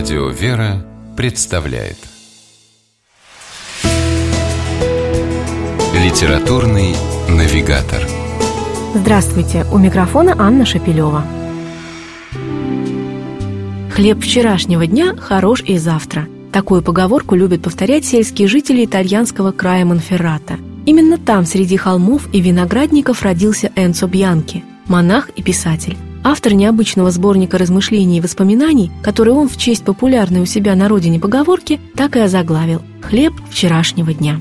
Радио «Вера» представляет Литературный навигатор Здравствуйте! У микрофона Анна Шапилева. Хлеб вчерашнего дня хорош и завтра. Такую поговорку любят повторять сельские жители итальянского края Монферрата. Именно там, среди холмов и виноградников, родился Энцо Бьянки, монах и писатель. Автор необычного сборника размышлений и воспоминаний, который он в честь популярной у себя на родине поговорки так и озаглавил «Хлеб вчерашнего дня».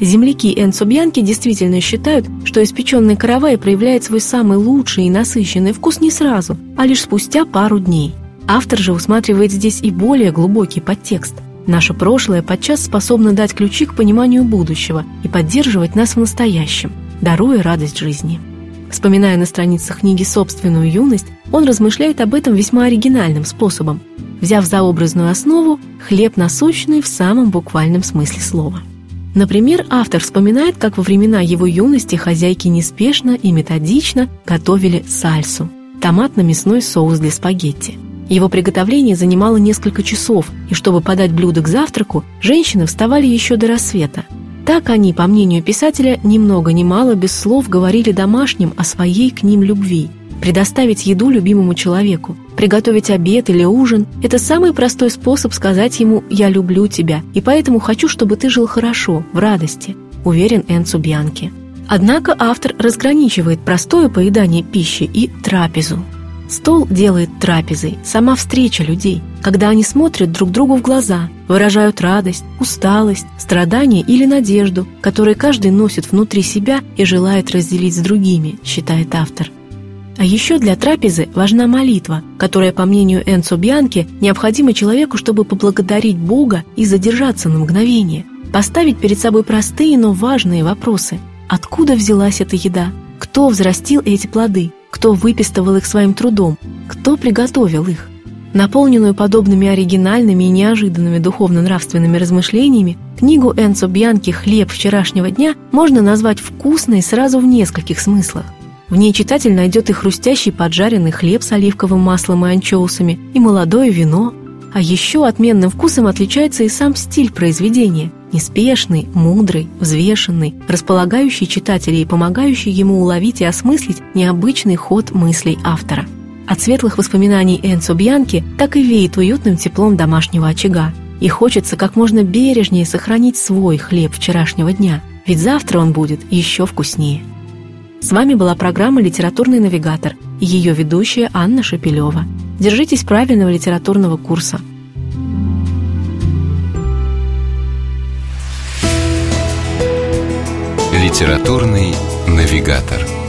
Земляки Энцо Бьянки действительно считают, что испеченный каравай проявляет свой самый лучший и насыщенный вкус не сразу, а лишь спустя пару дней. Автор же усматривает здесь и более глубокий подтекст. Наше прошлое подчас способно дать ключи к пониманию будущего и поддерживать нас в настоящем, даруя радость жизни. Вспоминая на страницах книги собственную юность, он размышляет об этом весьма оригинальным способом, взяв за образную основу хлеб насущный в самом буквальном смысле слова. Например, автор вспоминает, как во времена его юности хозяйки неспешно и методично готовили сальсу – томатно-мясной соус для спагетти. Его приготовление занимало несколько часов, и чтобы подать блюдо к завтраку, женщины вставали еще до рассвета – так они, по мнению писателя, ни много ни мало без слов говорили домашним о своей к ним любви. Предоставить еду любимому человеку, приготовить обед или ужин – это самый простой способ сказать ему «я люблю тебя, и поэтому хочу, чтобы ты жил хорошо, в радости», уверен Энцу Бьянки. Однако автор разграничивает простое поедание пищи и трапезу. Стол делает трапезой, сама встреча людей, когда они смотрят друг другу в глаза, выражают радость, усталость, страдание или надежду, которые каждый носит внутри себя и желает разделить с другими, считает автор. А еще для трапезы важна молитва, которая, по мнению Энцо Бьянки, необходима человеку, чтобы поблагодарить Бога и задержаться на мгновение, поставить перед собой простые, но важные вопросы. Откуда взялась эта еда? Кто взрастил эти плоды? кто выпистывал их своим трудом, кто приготовил их. Наполненную подобными оригинальными и неожиданными духовно-нравственными размышлениями, книгу Энцо Бьянки «Хлеб вчерашнего дня» можно назвать вкусной сразу в нескольких смыслах. В ней читатель найдет и хрустящий поджаренный хлеб с оливковым маслом и анчоусами, и молодое вино. А еще отменным вкусом отличается и сам стиль произведения – Неспешный, мудрый, взвешенный, располагающий читателя и помогающий ему уловить и осмыслить необычный ход мыслей автора. От светлых воспоминаний Энцо Бьянки так и веет уютным теплом домашнего очага. И хочется как можно бережнее сохранить свой хлеб вчерашнего дня, ведь завтра он будет еще вкуснее. С вами была программа «Литературный навигатор» и ее ведущая Анна Шапилева. Держитесь правильного литературного курса – Литературный навигатор.